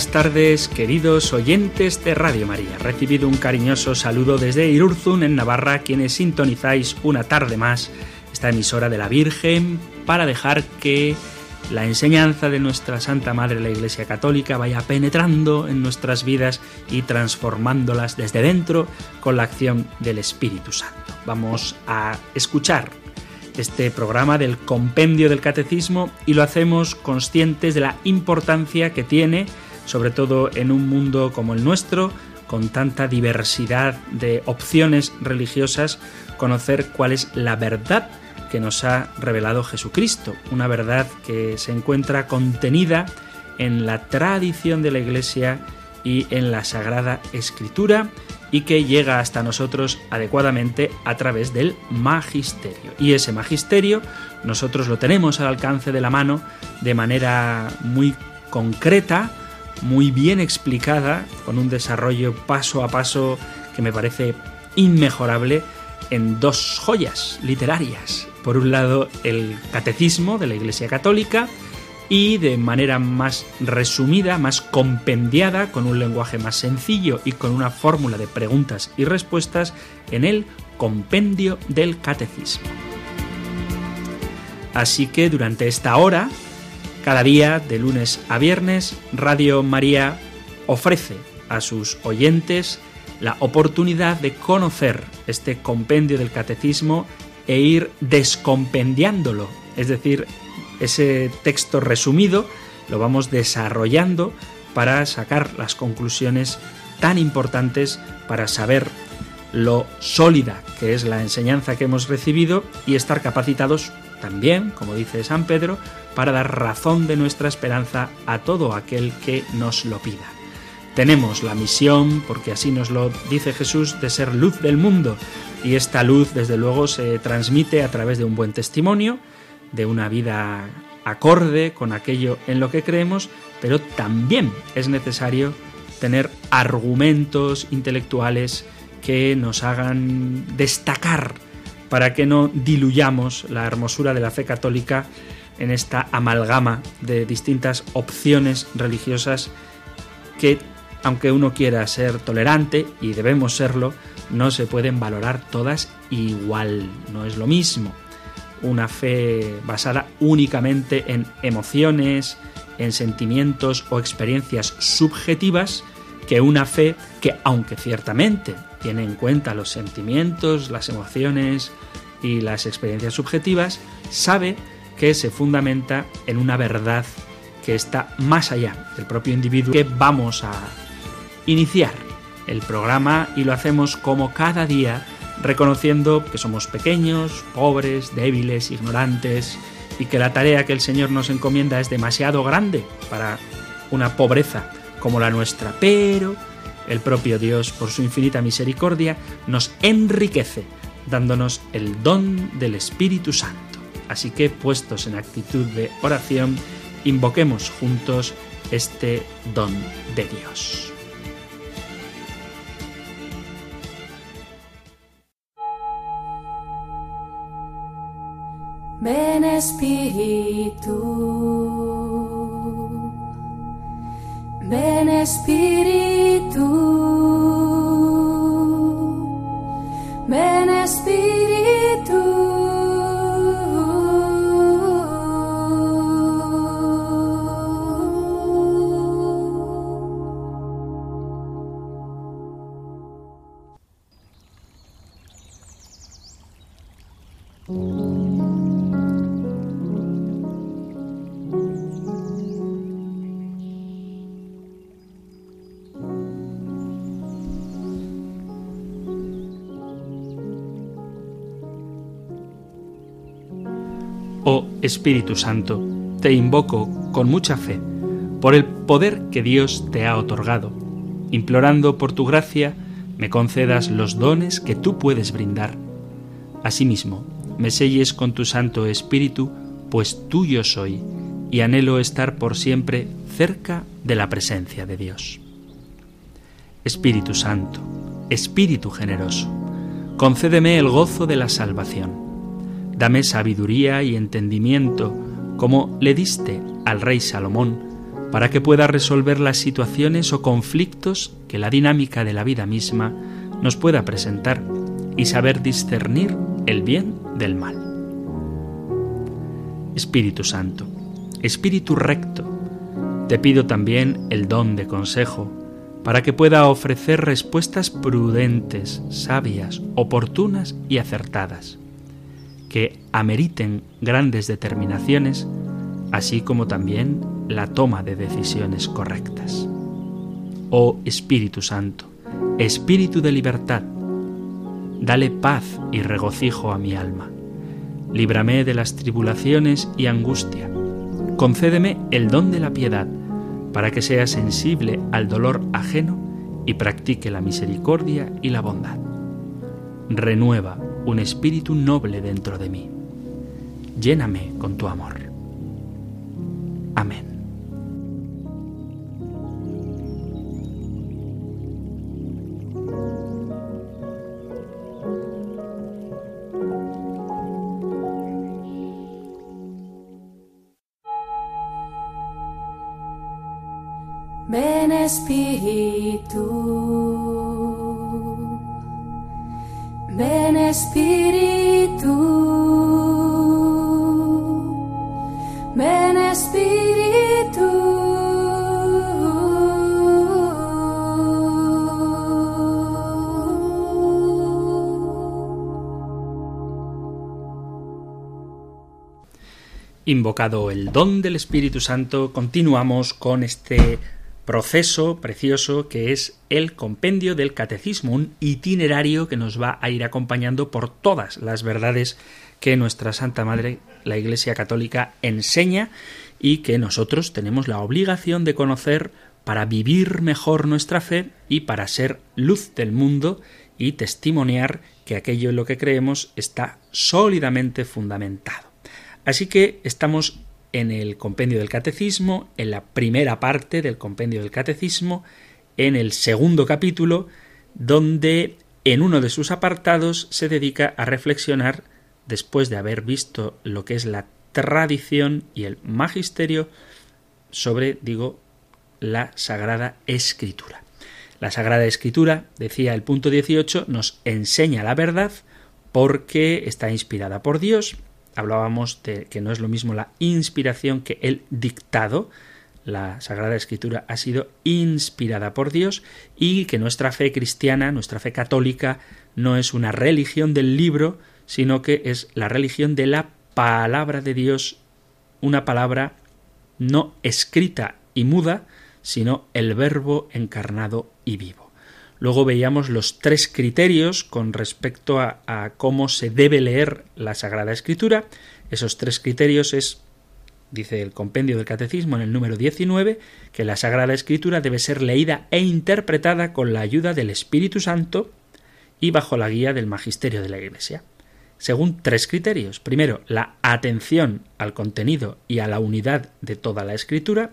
Buenas tardes, queridos oyentes de Radio María. Recibido un cariñoso saludo desde Irurzun, en Navarra, quienes sintonizáis una tarde más esta emisora de la Virgen para dejar que la enseñanza de nuestra Santa Madre la Iglesia Católica vaya penetrando en nuestras vidas y transformándolas desde dentro con la acción del Espíritu Santo. Vamos a escuchar este programa del compendio del catecismo y lo hacemos conscientes de la importancia que tiene, sobre todo en un mundo como el nuestro, con tanta diversidad de opciones religiosas, conocer cuál es la verdad que nos ha revelado Jesucristo, una verdad que se encuentra contenida en la tradición de la Iglesia y en la Sagrada Escritura y que llega hasta nosotros adecuadamente a través del magisterio. Y ese magisterio nosotros lo tenemos al alcance de la mano de manera muy concreta, muy bien explicada, con un desarrollo paso a paso que me parece inmejorable en dos joyas literarias. Por un lado, el Catecismo de la Iglesia Católica, y de manera más resumida, más compendiada, con un lenguaje más sencillo y con una fórmula de preguntas y respuestas en el compendio del catecismo. Así que durante esta hora, cada día, de lunes a viernes, Radio María ofrece a sus oyentes la oportunidad de conocer este compendio del catecismo e ir descompendiándolo, es decir, ese texto resumido lo vamos desarrollando para sacar las conclusiones tan importantes para saber lo sólida que es la enseñanza que hemos recibido y estar capacitados también, como dice San Pedro, para dar razón de nuestra esperanza a todo aquel que nos lo pida. Tenemos la misión, porque así nos lo dice Jesús, de ser luz del mundo y esta luz desde luego se transmite a través de un buen testimonio, de una vida acorde con aquello en lo que creemos, pero también es necesario tener argumentos intelectuales que nos hagan destacar para que no diluyamos la hermosura de la fe católica en esta amalgama de distintas opciones religiosas que, aunque uno quiera ser tolerante, y debemos serlo, no se pueden valorar todas igual, no es lo mismo una fe basada únicamente en emociones, en sentimientos o experiencias subjetivas, que una fe que, aunque ciertamente tiene en cuenta los sentimientos, las emociones y las experiencias subjetivas, sabe que se fundamenta en una verdad que está más allá del propio individuo que vamos a iniciar el programa y lo hacemos como cada día reconociendo que somos pequeños, pobres, débiles, ignorantes y que la tarea que el Señor nos encomienda es demasiado grande para una pobreza como la nuestra, pero el propio Dios, por su infinita misericordia, nos enriquece dándonos el don del Espíritu Santo. Así que, puestos en actitud de oración, invoquemos juntos este don de Dios. Ven Espíritu, ven Espíritu, ven Espíritu. Espíritu Santo, te invoco con mucha fe por el poder que Dios te ha otorgado, implorando por tu gracia me concedas los dones que tú puedes brindar. Asimismo, me selles con tu Santo Espíritu, pues tuyo soy, y anhelo estar por siempre cerca de la presencia de Dios. Espíritu Santo, Espíritu generoso, concédeme el gozo de la salvación. Dame sabiduría y entendimiento, como le diste al rey Salomón, para que pueda resolver las situaciones o conflictos que la dinámica de la vida misma nos pueda presentar y saber discernir el bien del mal. Espíritu Santo, Espíritu recto, te pido también el don de consejo, para que pueda ofrecer respuestas prudentes, sabias, oportunas y acertadas, que ameriten grandes determinaciones, así como también la toma de decisiones correctas. Oh Espíritu Santo, Espíritu de libertad, dale paz y regocijo a mi alma. Líbrame de las tribulaciones y angustia. Concédeme el don de la piedad, para que sea sensible al dolor ajeno y practique la misericordia y la bondad. Renueva un espíritu noble dentro de mí. Lléname con tu amor. Amén. Ven Espíritu, Invocado el don del Espíritu Santo, continuamos con este proceso precioso que es el compendio del catecismo, un itinerario que nos va a ir acompañando por todas las verdades que nuestra Santa Madre, la Iglesia Católica, enseña y que nosotros tenemos la obligación de conocer para vivir mejor nuestra fe y para ser luz del mundo y testimoniar que aquello en lo que creemos está sólidamente fundamentado. Así que estamos en el compendio del catecismo, en la primera parte del compendio del catecismo, en el segundo capítulo, donde en uno de sus apartados se dedica a reflexionar, después de haber visto lo que es la tradición y el magisterio, sobre, digo, la Sagrada Escritura. La Sagrada Escritura, decía el punto 18, nos enseña la verdad porque está inspirada por Dios, hablábamos de que no es lo mismo la inspiración que el dictado. La Sagrada Escritura ha sido inspirada por Dios y que nuestra fe cristiana, nuestra fe católica, no es una religión del libro, sino que es la religión de la palabra de Dios, una palabra no escrita y muda, sino el verbo encarnado y vivo. Luego veíamos los tres criterios con respecto a, cómo se debe leer la Sagrada Escritura. Esos tres criterios es, dice el compendio del Catecismo en el número 19, que la Sagrada Escritura debe ser leída e interpretada con la ayuda del Espíritu Santo y bajo la guía del Magisterio de la Iglesia. Según tres criterios. Primero, la atención al contenido y a la unidad de toda la Escritura.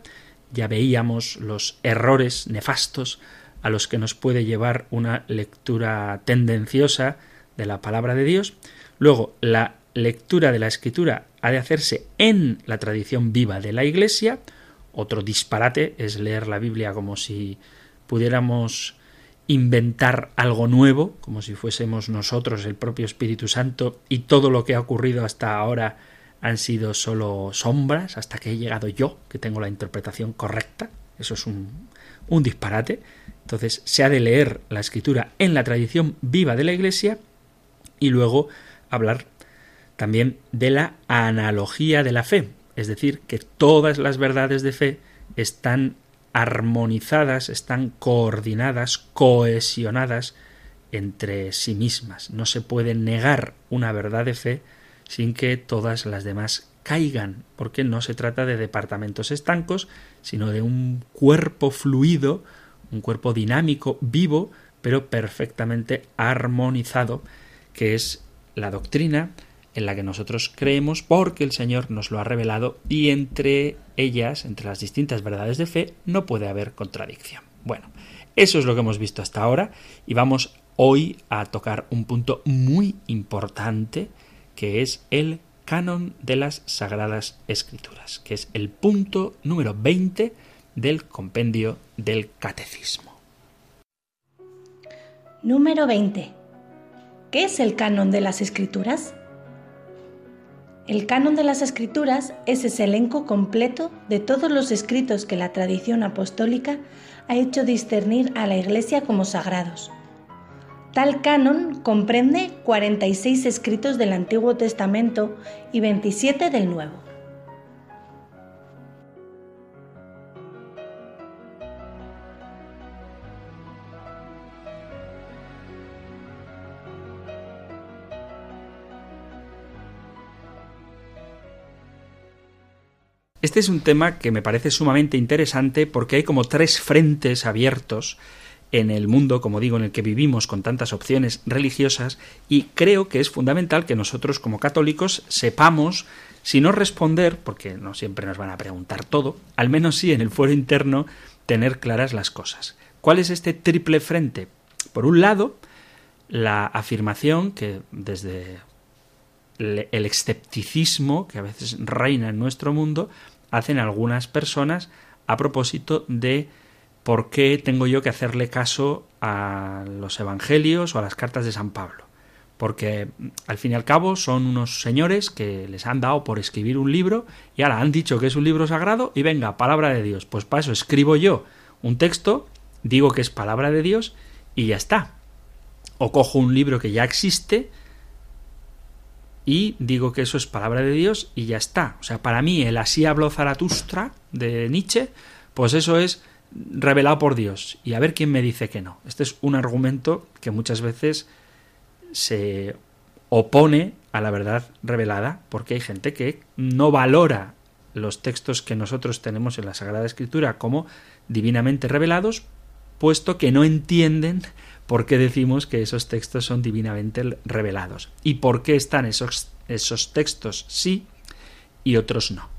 Ya veíamos los errores nefastos a los que nos puede llevar una lectura tendenciosa de la palabra de Dios. Luego, la lectura de la escritura ha de hacerse en la tradición viva de la Iglesia. Otro disparate es leer la Biblia como si pudiéramos inventar algo nuevo, como si fuésemos nosotros el propio Espíritu Santo y todo lo que ha ocurrido hasta ahora han sido solo sombras hasta que he llegado yo, que tengo la interpretación correcta. Eso es un, un disparate. Entonces se ha de leer la escritura en la tradición viva de la Iglesia y luego hablar también de la analogía de la fe, es decir, que todas las verdades de fe están armonizadas, están coordinadas, cohesionadas entre sí mismas. No se puede negar una verdad de fe sin que todas las demás caigan, porque no se trata de departamentos estancos, sino de un cuerpo fluido, un cuerpo dinámico, vivo, pero perfectamente armonizado, que es la doctrina en la que nosotros creemos porque el Señor nos lo ha revelado y entre ellas, entre las distintas verdades de fe, no puede haber contradicción. Bueno, eso es lo que hemos visto hasta ahora y vamos hoy a tocar un punto muy importante que es el canon de las Sagradas Escrituras, que es el punto número 20 del compendio del Catecismo. Número 20. ¿Qué es el canon de las Escrituras? El canon de las escrituras es ese elenco completo de todos los escritos que la tradición apostólica ha hecho discernir a la Iglesia como sagrados. Tal canon comprende 46 escritos del Antiguo Testamento y 27 del Nuevo. Este es un tema que me parece sumamente interesante porque hay como tres frentes abiertos en el mundo, como digo, en el que vivimos con tantas opciones religiosas y creo que es fundamental que nosotros como católicos sepamos si no responder, porque no siempre nos van a preguntar todo, al menos sí en el fuero interno tener claras las cosas. ¿Cuál es este triple frente? Por un lado, la afirmación que desde el escepticismo que a veces reina en nuestro mundo hacen algunas personas a propósito de por qué tengo yo que hacerle caso a los evangelios o a las cartas de San Pablo. Porque al fin y al cabo son unos señores que les han dado por escribir un libro y ahora han dicho que es un libro sagrado y venga, palabra de Dios. Pues para eso escribo yo un texto, digo que es palabra de Dios y ya está. O cojo un libro que ya existe y digo que eso es palabra de Dios y ya está. O sea, para mí el así habló Zaratustra de Nietzsche, pues eso es revelado por Dios. Y a ver quién me dice que no. Este es un argumento que muchas veces se opone a la verdad revelada, porque hay gente que no valora los textos que nosotros tenemos en la Sagrada Escritura como divinamente revelados, puesto que no entienden por qué decimos que esos textos son divinamente revelados y por qué están esos, esos textos sí y otros no.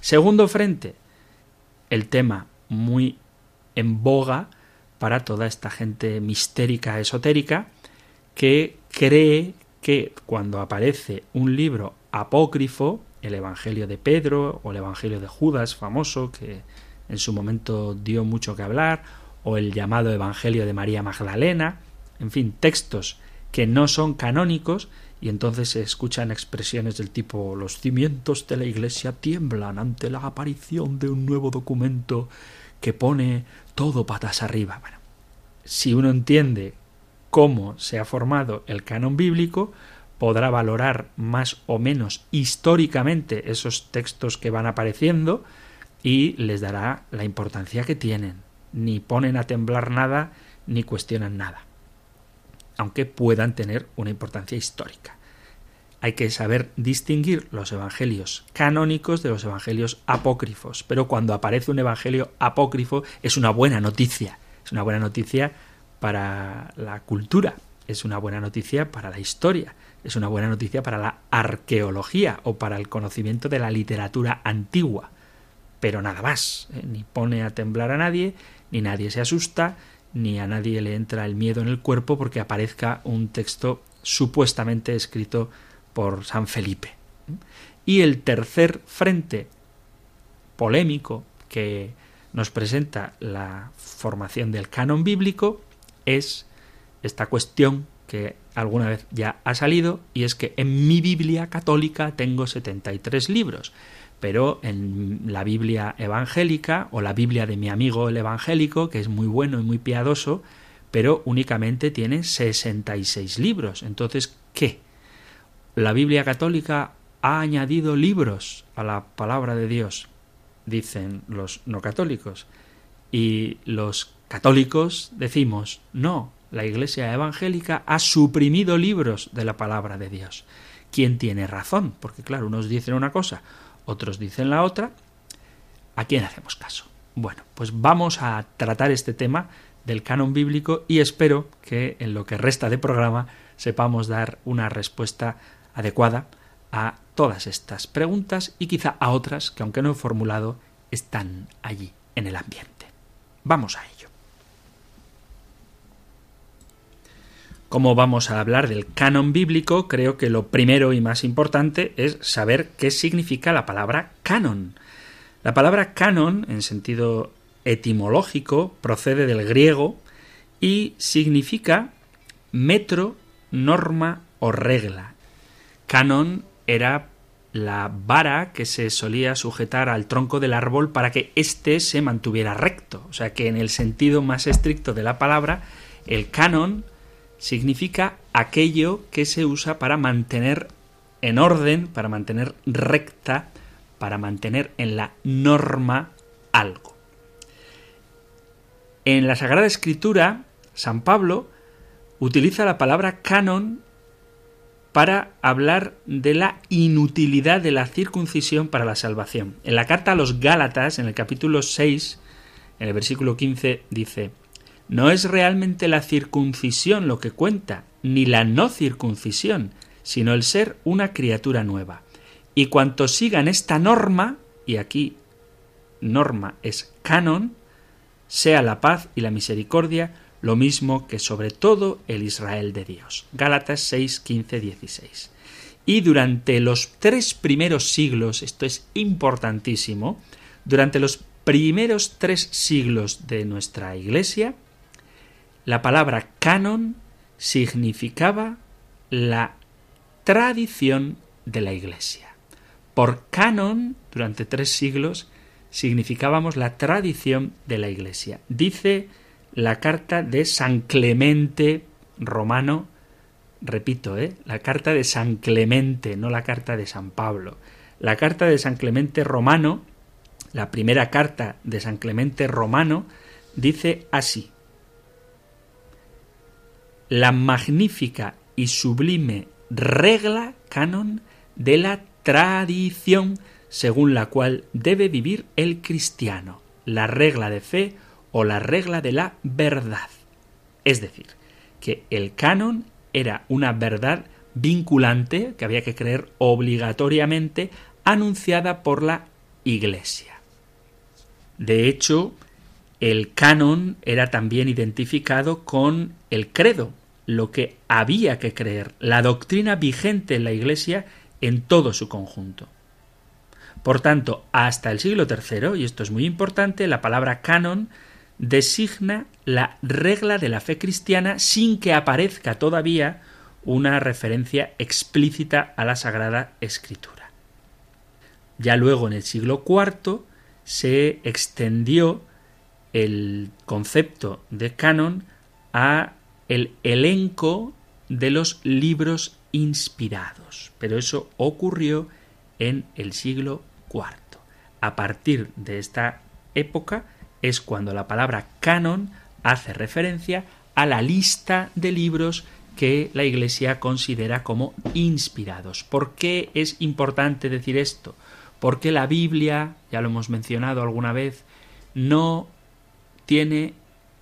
Segundo frente, el tema muy en boga para toda esta gente mistérica, esotérica, que cree que cuando aparece un libro apócrifo, el Evangelio de Pedro o el Evangelio de Judas, famoso, que en su momento dio mucho que hablar, o el llamado Evangelio de María Magdalena, en fin, textos que no son canónicos, y entonces se escuchan expresiones del tipo los cimientos de la Iglesia tiemblan ante la aparición de un nuevo documento que pone todo patas arriba. Si uno entiende cómo se ha formado el canon bíblico, podrá valorar más o menos históricamente esos textos que van apareciendo y les dará la importancia que tienen ni ponen a temblar nada, ni cuestionan nada, aunque puedan tener una importancia histórica. Hay que saber distinguir los evangelios canónicos de los evangelios apócrifos, pero cuando aparece un evangelio apócrifo es una buena noticia, es una buena noticia para la cultura, es una buena noticia para la historia, es una buena noticia para la arqueología o para el conocimiento de la literatura antigua. Pero nada más, ¿eh? ni pone a temblar a nadie, ni nadie se asusta, ni a nadie le entra el miedo en el cuerpo porque aparezca un texto supuestamente escrito por San Felipe. Y el tercer frente polémico que nos presenta la formación del canon bíblico es esta cuestión que alguna vez ya ha salido y es que en mi Biblia católica tengo 73 libros pero en la Biblia evangélica o la Biblia de mi amigo el evangélico, que es muy bueno y muy piadoso, pero únicamente tiene 66 libros. Entonces, ¿qué? La Biblia católica ha añadido libros a la palabra de Dios, dicen los no católicos. Y los católicos decimos, no, la Iglesia evangélica ha suprimido libros de la palabra de Dios. ¿Quién tiene razón? Porque claro, unos dicen una cosa, otros dicen la otra. ¿A quién hacemos caso? Bueno, pues vamos a tratar este tema del canon bíblico y espero que en lo que resta de programa sepamos dar una respuesta adecuada a todas estas preguntas y quizá a otras que aunque no he formulado están allí en el ambiente. Vamos a ello. Como vamos a hablar del canon bíblico, creo que lo primero y más importante es saber qué significa la palabra canon. La palabra canon, en sentido etimológico, procede del griego y significa metro, norma o regla. Canon era la vara que se solía sujetar al tronco del árbol para que éste se mantuviera recto. O sea que en el sentido más estricto de la palabra, el canon significa aquello que se usa para mantener en orden, para mantener recta, para mantener en la norma algo. En la Sagrada Escritura, San Pablo utiliza la palabra canon para hablar de la inutilidad de la circuncisión para la salvación. En la carta a los Gálatas, en el capítulo 6, en el versículo 15, dice, No es realmente la circuncisión lo que cuenta, ni la no circuncisión, sino el ser una criatura nueva. Y cuantos sigan esta norma, y aquí norma es canon, sea la paz y la misericordia, lo mismo que sobre todo el Israel de Dios. Gálatas 6, 15, 16. Y durante los tres primeros siglos, esto es importantísimo, durante los primeros tres siglos de nuestra Iglesia, la palabra canon significaba la tradición de la Iglesia. Por canon, durante tres siglos, significábamos la tradición de la Iglesia. Dice la carta de San Clemente Romano, repito, ¿eh? la carta de San Clemente, no la carta de San Pablo. La carta de San Clemente Romano, la primera carta de San Clemente Romano, dice así. La magnífica y sublime regla canon de la tradición según la cual debe vivir el cristiano, la regla de fe o la regla de la verdad. Es decir, que el canon era una verdad vinculante que había que creer obligatoriamente anunciada por la Iglesia. De hecho, el canon era también identificado con el credo, lo que había que creer, la doctrina vigente en la Iglesia en todo su conjunto. Por tanto, hasta el siglo III, y esto es muy importante, la palabra canon designa la regla de la fe cristiana sin que aparezca todavía una referencia explícita a la Sagrada Escritura. Ya luego en el siglo IV se extendió el concepto de canon a el elenco de los libros inspirados, pero eso ocurrió en el siglo IV. A partir de esta época es cuando la palabra canon hace referencia a la lista de libros que la Iglesia considera como inspirados. ¿Por qué es importante decir esto? Porque la Biblia, ya lo hemos mencionado alguna vez, no tiene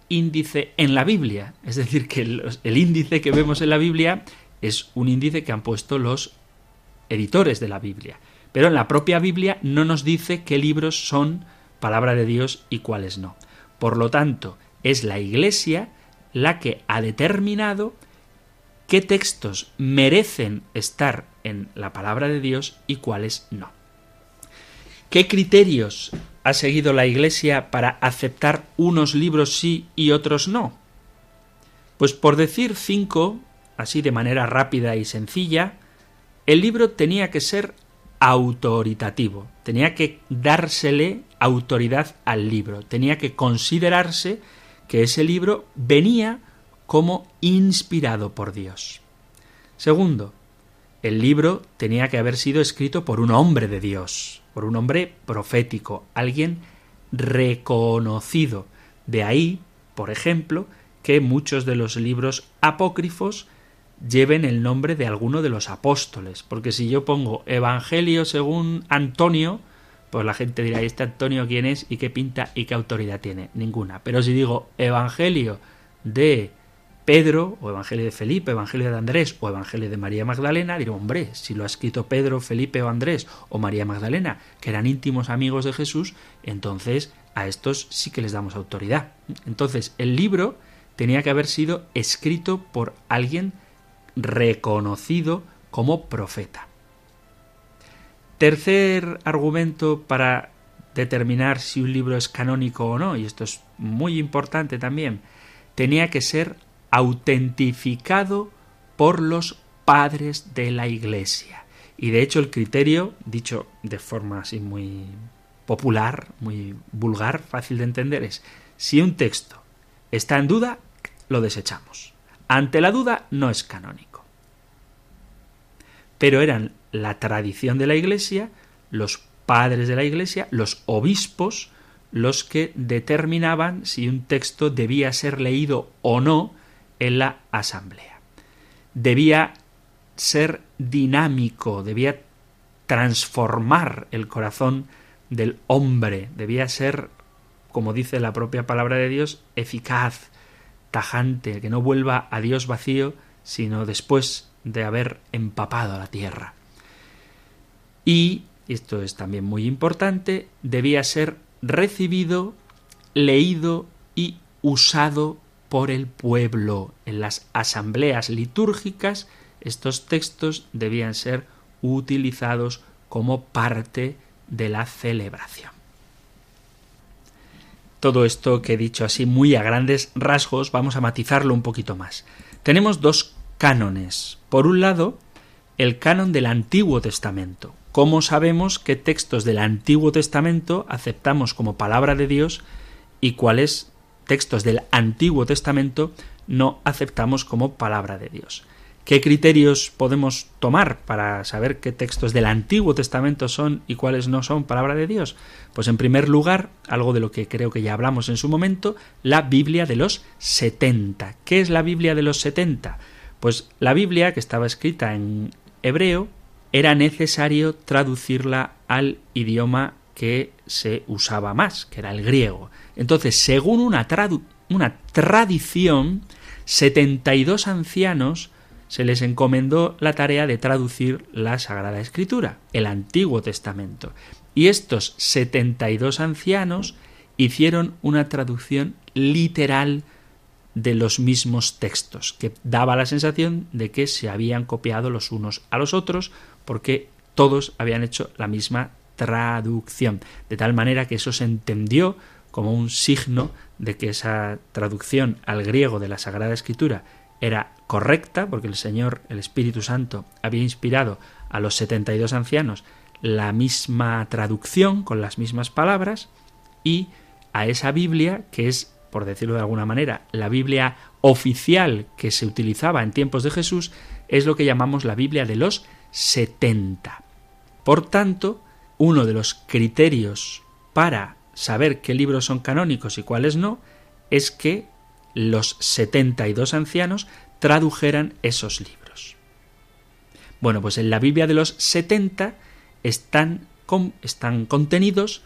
índice en la Biblia. Es decir, que el, índice que vemos en la Biblia es un índice que han puesto los editores de la Biblia. Pero en la propia Biblia no nos dice qué libros son palabra de Dios y cuáles no. Por lo tanto, es la Iglesia la que ha determinado qué textos merecen estar en la palabra de Dios y cuáles no. ¿Qué criterios ha seguido la Iglesia para aceptar unos libros sí y otros no? Pues por decir cinco, así de manera rápida y sencilla, el libro tenía que ser autoritativo, tenía que dársele autoridad al libro, tenía que considerarse que ese libro venía como inspirado por Dios. Segundo, el libro tenía que haber sido escrito por un hombre de Dios, por un hombre profético, alguien reconocido. De ahí, por ejemplo, que muchos de los libros apócrifos lleven el nombre de alguno de los apóstoles, porque si yo pongo Evangelio según Antonio, pues la gente dirá, ¿y este Antonio quién es y qué pinta y qué autoridad tiene? Ninguna. Pero si digo Evangelio de Pedro, o Evangelio de Felipe, Evangelio de Andrés, o Evangelio de María Magdalena, diré, hombre, si lo ha escrito Pedro, Felipe o Andrés, o María Magdalena, que eran íntimos amigos de Jesús, entonces a estos sí que les damos autoridad. Entonces, el libro tenía que haber sido escrito por alguien reconocido como profeta. Tercer argumento para determinar si un libro es canónico o no, y esto es muy importante también, tenía que ser autentificado por los padres de la Iglesia. Y de hecho el criterio, dicho de forma así muy popular, muy vulgar, fácil de entender, es si un texto está en duda, lo desechamos. Ante la duda no es canónico. Pero eran la tradición de la Iglesia, los padres de la Iglesia, los obispos, los que determinaban si un texto debía ser leído o no en la asamblea. Debía ser dinámico, debía transformar el corazón del hombre, debía ser, como dice la propia palabra de Dios, eficaz, tajante, que no vuelva a Dios vacío, sino después de haber empapado la tierra. Y, esto es también muy importante, debía ser recibido, leído y usado por el pueblo. En las asambleas litúrgicas estos textos debían ser utilizados como parte de la celebración. Todo esto que he dicho así muy a grandes rasgos, vamos a matizarlo un poquito más. Tenemos dos cánones. Por un lado, el canon del Antiguo Testamento. ¿Cómo sabemos qué textos del Antiguo Testamento aceptamos como palabra de Dios y cuáles textos del Antiguo Testamento no aceptamos como palabra de Dios? ¿Qué criterios podemos tomar para saber qué textos del Antiguo Testamento son y cuáles no son palabra de Dios? Pues en primer lugar, algo de lo que creo que ya hablamos en su momento, la Biblia de los 70. ¿Qué es la Biblia de los 70? Pues la Biblia, que estaba escrita en hebreo, era necesario traducirla al idioma que se usaba más, que era el griego. Entonces, según una, una tradición, 72 ancianos se les encomendó la tarea de traducir la Sagrada Escritura, el Antiguo Testamento. Y estos 72 ancianos hicieron una traducción literal de los mismos textos, que daba la sensación de que se habían copiado los unos a los otros, porque todos habían hecho la misma traducción, de tal manera que eso se entendió como un signo de que esa traducción al griego de la Sagrada Escritura era correcta, porque el Señor, el Espíritu Santo, había inspirado a los 72 ancianos la misma traducción con las mismas palabras y a esa Biblia, que es, por decirlo de alguna manera, la Biblia oficial que se utilizaba en tiempos de Jesús, es lo que llamamos la Biblia de los 70. Por tanto, uno de los criterios para saber qué libros son canónicos y cuáles no, es que los 72 ancianos tradujeran esos libros. Bueno, pues en la Biblia de los 70 están, están contenidos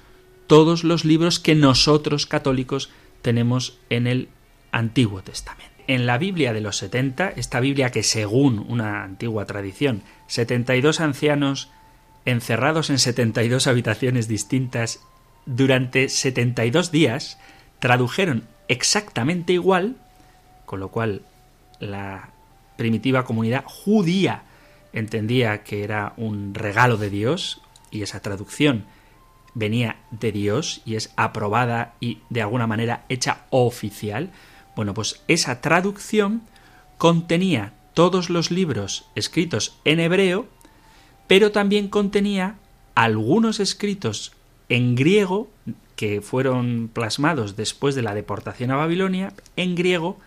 todos los libros que nosotros católicos tenemos en el Antiguo Testamento. En la Biblia de los 70, esta Biblia que según una antigua tradición, 72 ancianos encerrados en 72 habitaciones distintas durante 72 días, tradujeron exactamente igual, con lo cual la primitiva comunidad judía entendía que era un regalo de Dios y esa traducción venía de Dios y es aprobada y de alguna manera hecha oficial, bueno, pues esa traducción contenía todos los libros escritos en hebreo, pero también contenía algunos escritos en griego que fueron plasmados después de la deportación a Babilonia, en griego,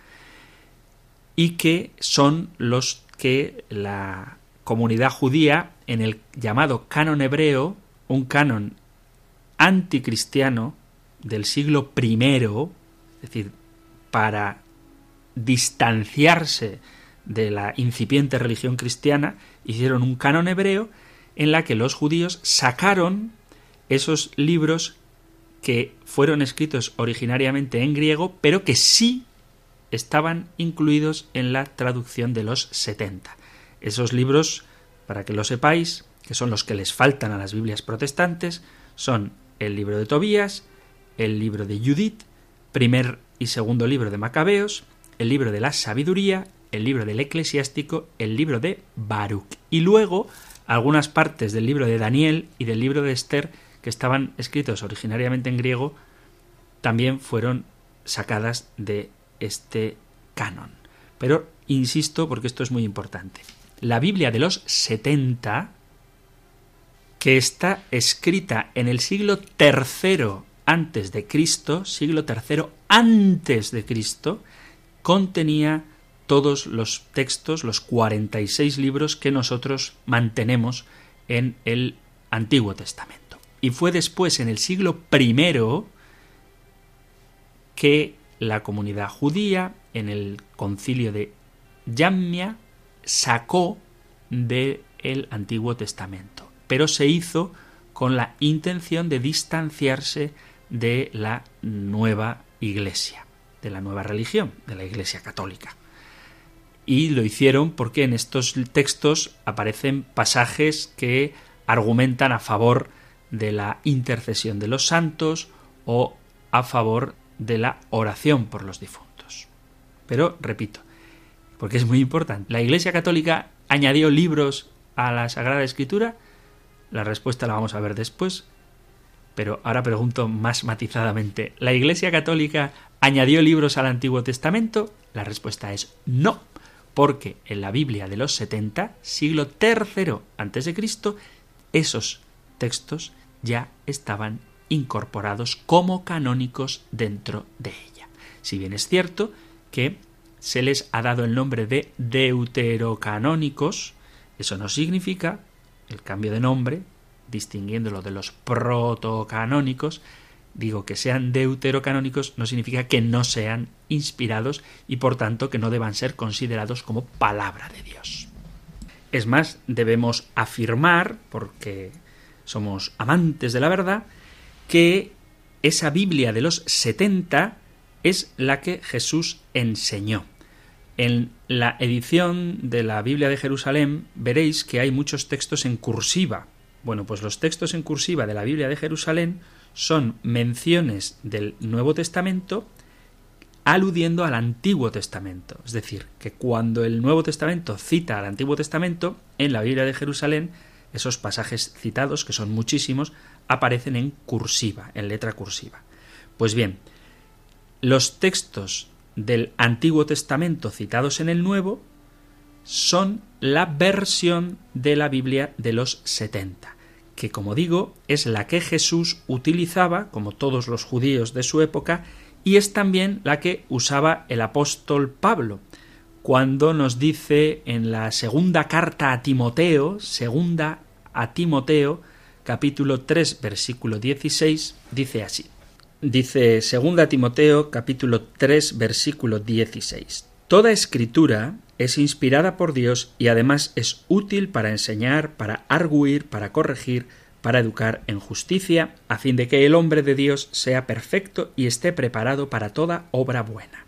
y que son los que la comunidad judía en el llamado canon hebreo, un canon anticristiano del siglo I, es decir, para distanciarse de la incipiente religión cristiana, hicieron un canon hebreo en la que los judíos sacaron esos libros que fueron escritos originariamente en griego, pero que sí estaban incluidos en la traducción de los 70. Esos libros, para que lo sepáis, que son los que les faltan a las Biblias protestantes, son el libro de Tobías, el libro de Judith, primer y segundo libro de Macabeos, el libro de la sabiduría, el libro del eclesiástico, el libro de Baruch. Y luego algunas partes del libro de Daniel y del libro de Esther, estaban escritos originariamente en griego, también fueron sacadas de este canon. Pero insisto, porque esto es muy importante. La Biblia de los 70, que está escrita en el siglo III antes de Cristo, siglo III antes de Cristo, contenía todos los textos, los 46 libros que nosotros mantenemos en el Antiguo Testamento. Y fue después, en el siglo I, que la comunidad judía, en el concilio de Yammia, sacó del Antiguo Testamento. Pero se hizo con la intención de distanciarse de la nueva iglesia, de la nueva religión, de la iglesia católica. Y lo hicieron porque en estos textos aparecen pasajes que argumentan a favor de la intercesión de los santos o a favor de la oración por los difuntos. Pero, repito, porque es muy importante, ¿la Iglesia Católica añadió libros a la Sagrada Escritura? La respuesta la vamos a ver después, pero ahora pregunto más matizadamente, ¿la Iglesia Católica añadió libros al Antiguo Testamento? La respuesta es no, porque en la Biblia de los 70, siglo III Cristo, esos textos ya estaban incorporados como canónicos dentro de ella. Si bien es cierto que se les ha dado el nombre de deuterocanónicos, eso no significa el cambio de nombre distinguiéndolo de los protocanónicos, digo que sean deuterocanónicos no significa que no sean inspirados y por tanto que no deban ser considerados como palabra de Dios. Es más, debemos afirmar, porque somos amantes de la verdad, que esa Biblia de los 70 es la que Jesús enseñó. En la edición de la Biblia de Jerusalén veréis que hay muchos textos en cursiva, bueno, pues los textos en cursiva de la Biblia de Jerusalén son menciones del Nuevo Testamento aludiendo al Antiguo Testamento. Es decir, que cuando el Nuevo Testamento cita al Antiguo Testamento, en la Biblia de Jerusalén, esos pasajes citados, que son muchísimos, aparecen en cursiva, en letra cursiva. Pues bien, los textos del Antiguo Testamento citados en el Nuevo son la versión de la Biblia de los 70, que como digo es la que Jesús utilizaba, como todos los judíos de su época, y es también la que usaba el apóstol Pablo, cuando nos dice en la segunda carta a Timoteo, segunda a Timoteo, capítulo 3, versículo 16, dice así. Dice segunda Timoteo, capítulo 3, versículo 16. Toda escritura es inspirada por Dios y además es útil para enseñar, para arguir, para corregir, para educar en justicia, a fin de que el hombre de Dios sea perfecto y esté preparado para toda obra buena.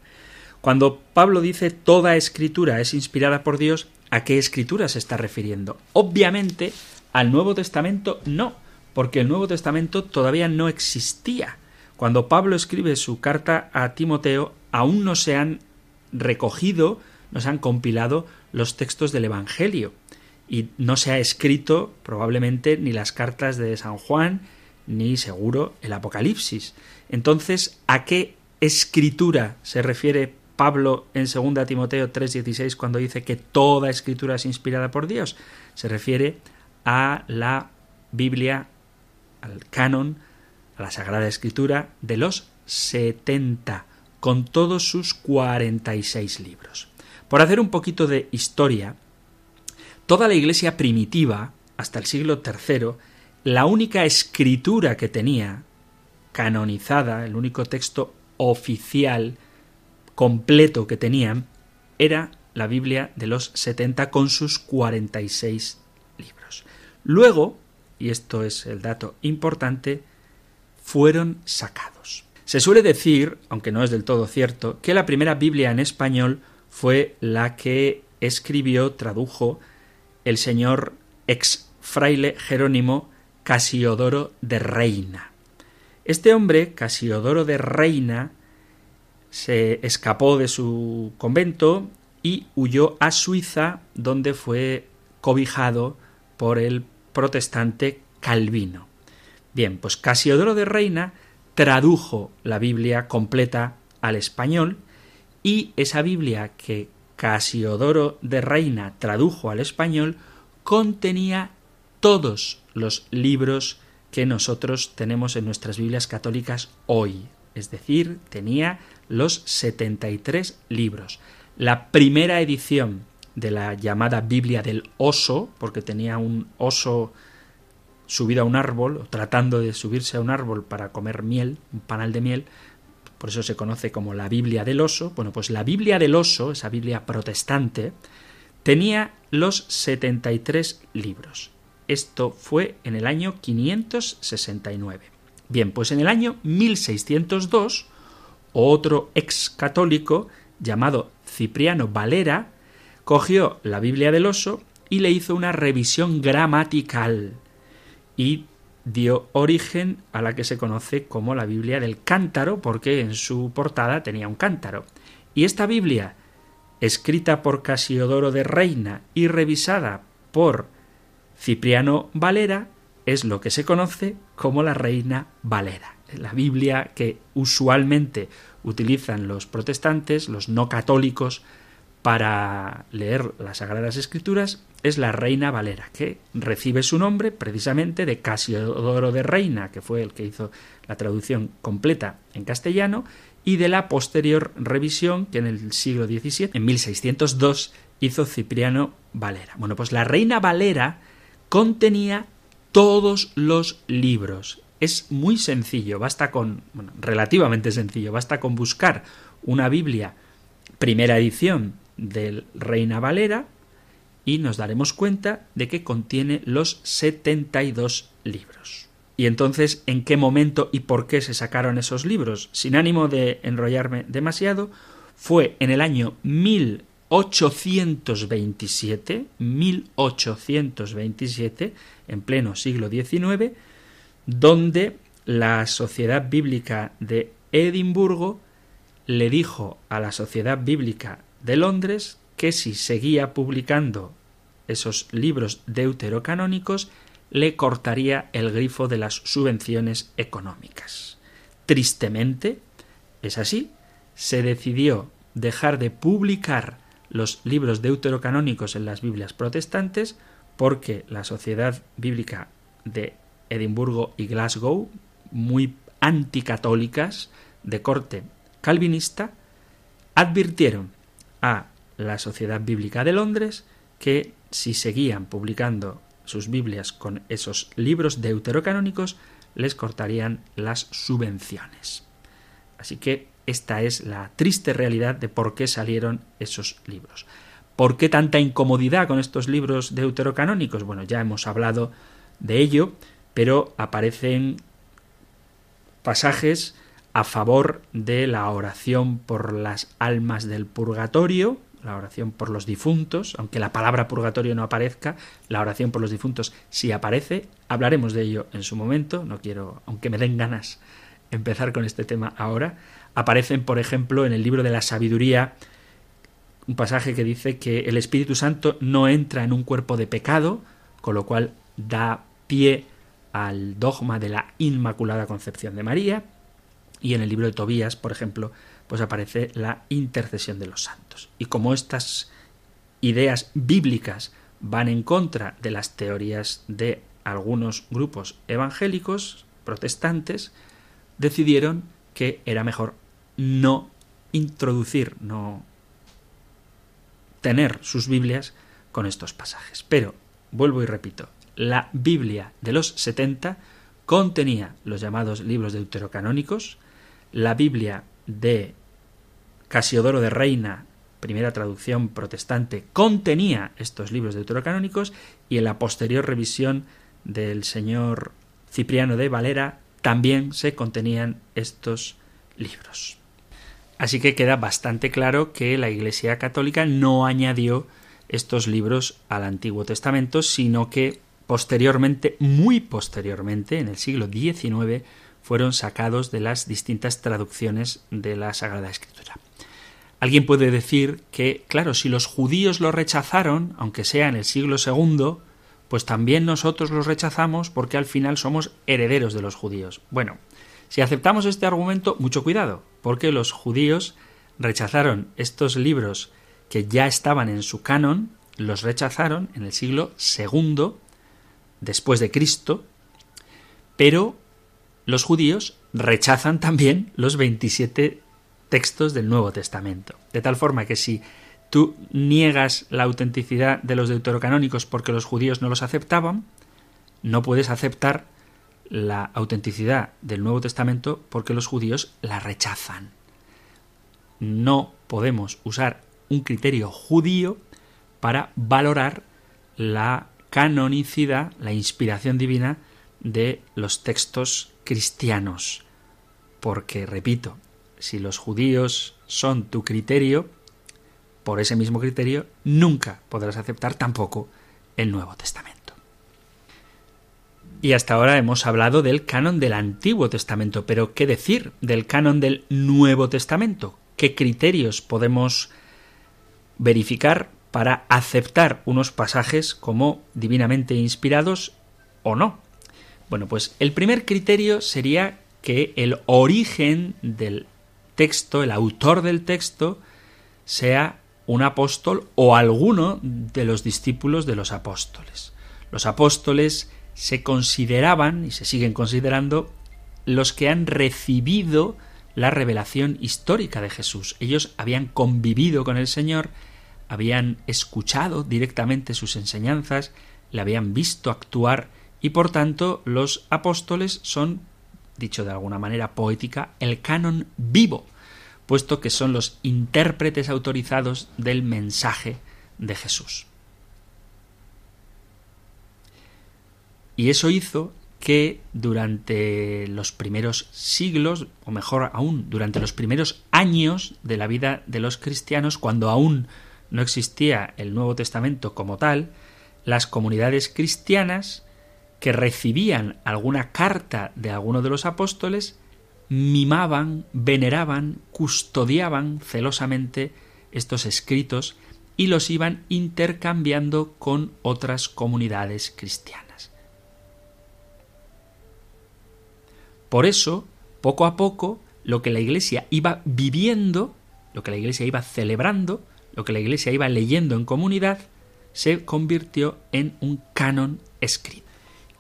Cuando Pablo dice toda escritura es inspirada por Dios, ¿a qué escritura se está refiriendo? Obviamente al Nuevo Testamento no, porque el Nuevo Testamento todavía no existía. Cuando Pablo escribe su carta a Timoteo, aún no se han recogido nos han compilado los textos del Evangelio y no se ha escrito probablemente ni las cartas de San Juan ni seguro el Apocalipsis. Entonces, ¿a qué escritura se refiere Pablo en 2 Timoteo 3:16 cuando dice que toda escritura es inspirada por Dios? Se refiere a la Biblia, al canon, a la Sagrada Escritura de los 70, con todos sus 46 libros. Por hacer un poquito de historia, toda la iglesia primitiva, hasta el siglo III, la única escritura que tenía, canonizada, el único texto oficial, completo que tenían, era la Biblia de los 70 con sus 46 libros. Luego, y esto es el dato importante, fueron sacados. Se suele decir, aunque no es del todo cierto, que la primera Biblia en español fue la que escribió, tradujo, el señor ex fraile Jerónimo Casiodoro de Reina. Este hombre, Casiodoro de Reina, se escapó de su convento y huyó a Suiza, donde fue cobijado por el protestante Calvino. Bien, pues Casiodoro de Reina tradujo la Biblia completa al español y esa Biblia que Casiodoro de Reina tradujo al español contenía todos los libros que nosotros tenemos en nuestras Biblias católicas hoy. Es decir, tenía los 73 libros. La primera edición de la llamada Biblia del oso, porque tenía un oso subido a un árbol, tratando de subirse a un árbol para comer miel, un panal de miel, por eso se conoce como la Biblia del oso. Bueno, pues la Biblia del oso, esa Biblia protestante, tenía los 73 libros. Esto fue en el año 569. Bien, pues en el año 1602, otro ex católico llamado Cipriano Valera cogió la Biblia del oso y le hizo una revisión gramatical y dio origen a la que se conoce como la Biblia del cántaro, porque en su portada tenía un cántaro. Y esta Biblia, escrita por Casiodoro de Reina y revisada por Cipriano Valera, es lo que se conoce como la Reina Valera. La Biblia que usualmente utilizan los protestantes, los no católicos, para leer las Sagradas Escrituras es la Reina Valera, que recibe su nombre precisamente de Casiodoro de Reina, que fue el que hizo la traducción completa en castellano, y de la posterior revisión que en el siglo XVII, en 1602, hizo Cipriano Valera. Bueno, pues la Reina Valera contenía todos los libros. Es muy sencillo, basta con, bueno, relativamente sencillo, basta con buscar una Biblia primera edición del Reina Valera y nos daremos cuenta de que contiene los 72 libros. Y entonces, ¿en qué momento y por qué se sacaron esos libros? Sin ánimo de enrollarme demasiado, fue en el año 1827, 1827, en pleno siglo XIX, donde la Sociedad Bíblica de Edimburgo le dijo a la Sociedad Bíblica de Londres que si seguía publicando esos libros deuterocanónicos le cortaría el grifo de las subvenciones económicas. Tristemente, es así, se decidió dejar de publicar los libros deuterocanónicos en las Biblias protestantes porque la Sociedad Bíblica de Edimburgo y Glasgow, muy anticatólicas, de corte calvinista, advirtieron a la Sociedad Bíblica de Londres que si seguían publicando sus Biblias con esos libros deuterocanónicos, les cortarían las subvenciones. Así que esta es la triste realidad de por qué salieron esos libros. ¿Por qué tanta incomodidad con estos libros deuterocanónicos? Bueno, ya hemos hablado de ello, pero aparecen pasajes a favor de la oración por las almas del purgatorio, la oración por los difuntos, aunque la palabra purgatorio no aparezca, la oración por los difuntos sí aparece, hablaremos de ello en su momento, no quiero, aunque me den ganas, empezar con este tema ahora. Aparecen, por ejemplo, en el libro de la sabiduría, un pasaje que dice que el Espíritu Santo no entra en un cuerpo de pecado, con lo cual da pie al dogma de la Inmaculada Concepción de María, y en el libro de Tobías, por ejemplo, pues aparece la intercesión de los santos. Y como estas ideas bíblicas van en contra de las teorías de algunos grupos evangélicos protestantes, decidieron que era mejor no introducir, no tener sus Biblias con estos pasajes. Pero, vuelvo y repito, la Biblia de los 70 contenía los llamados libros deuterocanónicos, la Biblia de Casiodoro de Reina, primera traducción protestante, contenía estos libros deuterocanónicos y en la posterior revisión del señor Cipriano de Valera también se contenían estos libros. Así que queda bastante claro que la Iglesia Católica no añadió estos libros al Antiguo Testamento, sino que posteriormente, muy posteriormente, en el siglo XIX, fueron sacados de las distintas traducciones de la Sagrada Escritura. Alguien puede decir que, claro, si los judíos lo rechazaron, aunque sea en el siglo II, pues también nosotros los rechazamos porque al final somos herederos de los judíos. Bueno, si aceptamos este argumento, mucho cuidado, porque los judíos rechazaron estos libros que ya estaban en su canon, los rechazaron en el siglo II después de Cristo, pero los judíos rechazan también los 27 textos del Nuevo Testamento. De tal forma que si tú niegas la autenticidad de los deuterocanónicos porque los judíos no los aceptaban, no puedes aceptar la autenticidad del Nuevo Testamento porque los judíos la rechazan. No podemos usar un criterio judío para valorar la canonicidad, la inspiración divina de los textos cristianos. Porque, repito, si los judíos son tu criterio, por ese mismo criterio nunca podrás aceptar tampoco el Nuevo Testamento. Y hasta ahora hemos hablado del canon del Antiguo Testamento, pero ¿qué decir del canon del Nuevo Testamento? ¿Qué criterios podemos verificar para aceptar unos pasajes como divinamente inspirados o no? Bueno, pues el primer criterio sería que el origen del texto, el autor del texto, sea un apóstol o alguno de los discípulos de los apóstoles. Los apóstoles se consideraban y se siguen considerando los que han recibido la revelación histórica de Jesús. Ellos habían convivido con el Señor, habían escuchado directamente sus enseñanzas, le habían visto actuar y por tanto los apóstoles son, dicho de alguna manera poética, el canon vivo, puesto que son los intérpretes autorizados del mensaje de Jesús. Y eso hizo que durante los primeros siglos, o mejor aún, durante los primeros años de la vida de los cristianos, cuando aún no existía el Nuevo Testamento como tal, las comunidades cristianas que recibían alguna carta de alguno de los apóstoles, mimaban, veneraban, custodiaban celosamente estos escritos y los iban intercambiando con otras comunidades cristianas. Por eso, poco a poco, lo que la Iglesia iba viviendo, lo que la Iglesia iba celebrando, lo que la Iglesia iba leyendo en comunidad, se convirtió en un canon escrito.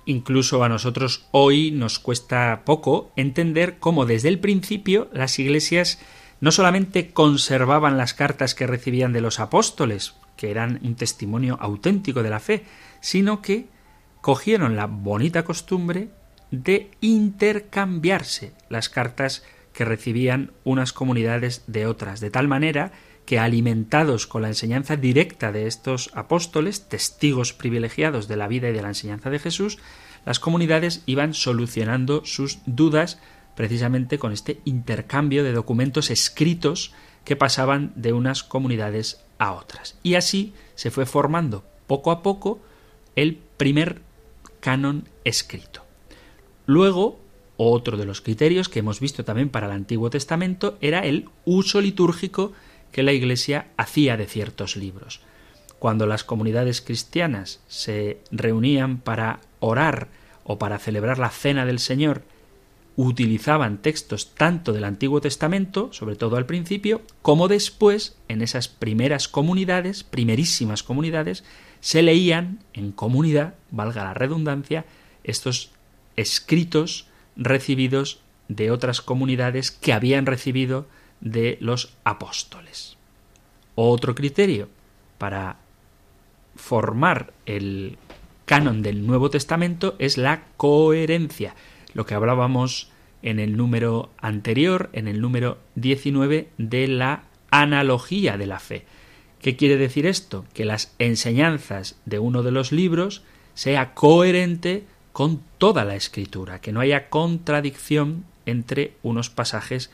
Incluso a nosotros hoy nos cuesta poco entender cómo desde el principio las iglesias no solamente conservaban las cartas que recibían de los apóstoles, que eran un testimonio auténtico de la fe, sino que cogieron la bonita costumbre de intercambiarse las cartas que recibían unas comunidades de otras, de tal manera que alimentados con la enseñanza directa de estos apóstoles, testigos privilegiados de la vida y de la enseñanza de Jesús, las comunidades iban solucionando sus dudas precisamente con este intercambio de documentos escritos que pasaban de unas comunidades a otras. Y así se fue formando poco a poco el primer canon escrito. Luego, otro de los criterios que hemos visto también para el Antiguo Testamento era el uso litúrgico que la Iglesia hacía de ciertos libros. Cuando las comunidades cristianas se reunían para orar o para celebrar la cena del Señor, utilizaban textos tanto del Antiguo Testamento, sobre todo al principio, como después, en esas primeras comunidades, primerísimas comunidades, se leían en comunidad, valga la redundancia, estos escritos recibidos de otras comunidades que habían recibido de los apóstoles. Otro criterio para formar el canon del Nuevo Testamento es la coherencia, lo que hablábamos en el número anterior, en el número 19, de la analogía de la fe. ¿Qué quiere decir esto? Que las enseñanzas de uno de los libros sea coherente con toda la escritura, que no haya contradicción entre unos pasajes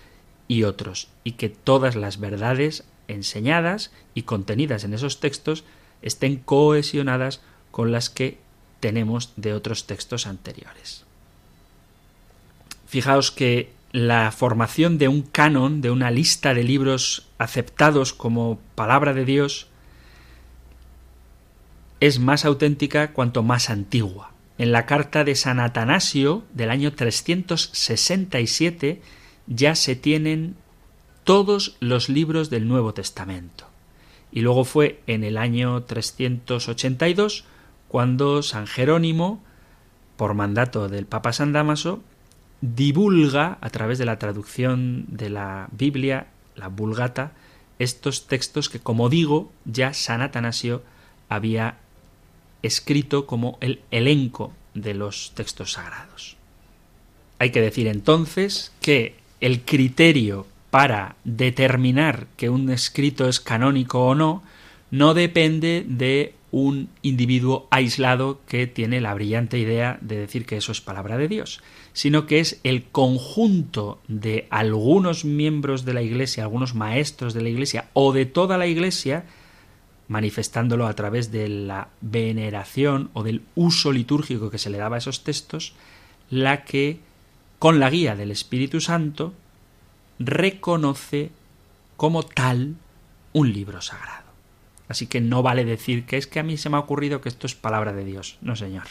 y otros, y que todas las verdades enseñadas y contenidas en esos textos estén cohesionadas con las que tenemos de otros textos anteriores. Fijaos que la formación de un canon, de una lista de libros aceptados como palabra de Dios, es más auténtica cuanto más antigua. En la carta de San Atanasio del año 367 ya se tienen todos los libros del Nuevo Testamento. Y luego fue en el año 382 cuando San Jerónimo, por mandato del Papa San Damaso, divulga a través de la traducción de la Biblia, la Vulgata, estos textos que, como digo, ya San Atanasio había escrito como el elenco de los textos sagrados. Hay que decir entonces que el criterio para determinar que un escrito es canónico o no no depende de un individuo aislado que tiene la brillante idea de decir que eso es palabra de Dios, sino que es el conjunto de algunos miembros de la Iglesia, algunos maestros de la Iglesia o de toda la Iglesia manifestándolo a través de la veneración o del uso litúrgico que se le daba a esos textos, la que, con la guía del Espíritu Santo, reconoce como tal un libro sagrado. Así que no vale decir que es que a mí se me ha ocurrido que esto es palabra de Dios. No, señor.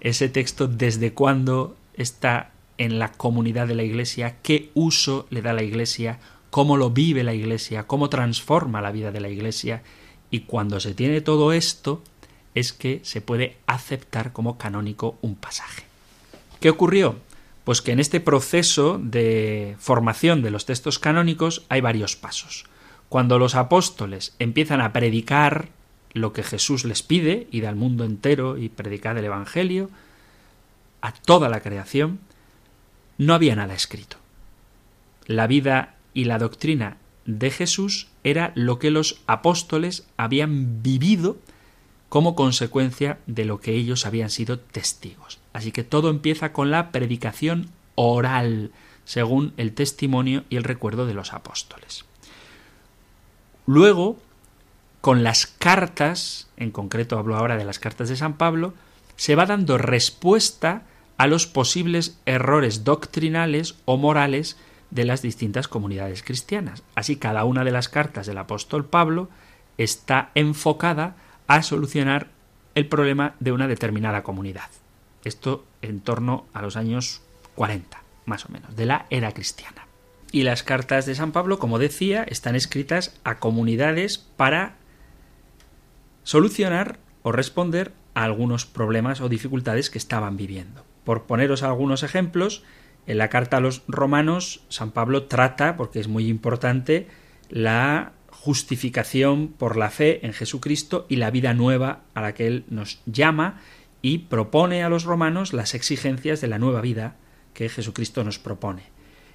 Ese texto, ¿desde cuándo está en la comunidad de la Iglesia? ¿Qué uso le da la Iglesia? ¿Cómo lo vive la Iglesia? ¿Cómo transforma la vida de la Iglesia? Y cuando se tiene todo esto, es que se puede aceptar como canónico un pasaje. ¿Qué ocurrió? Pues que en este proceso de formación de los textos canónicos hay varios pasos. Cuando los apóstoles empiezan a predicar lo que Jesús les pide, ir al mundo entero y predicar el Evangelio a toda la creación, no había nada escrito. La vida y la doctrina de Jesús era lo que los apóstoles habían vivido como consecuencia de lo que ellos habían sido testigos. Así que todo empieza con la predicación oral, según el testimonio y el recuerdo de los apóstoles. Luego, con las cartas, en concreto hablo ahora de las cartas de San Pablo, se va dando respuesta a los posibles errores doctrinales o morales de las distintas comunidades cristianas. Así cada una de las cartas del apóstol Pablo está enfocada a solucionar el problema de una determinada comunidad. Esto en torno a los años 40, más o menos, de la era cristiana. Y las cartas de San Pablo, como decía, están escritas a comunidades para solucionar o responder a algunos problemas o dificultades que estaban viviendo. Por poneros algunos ejemplos, en la carta a los romanos, San Pablo trata, porque es muy importante, la justificación por la fe en Jesucristo y la vida nueva a la que Él nos llama y propone a los romanos las exigencias de la nueva vida que Jesucristo nos propone.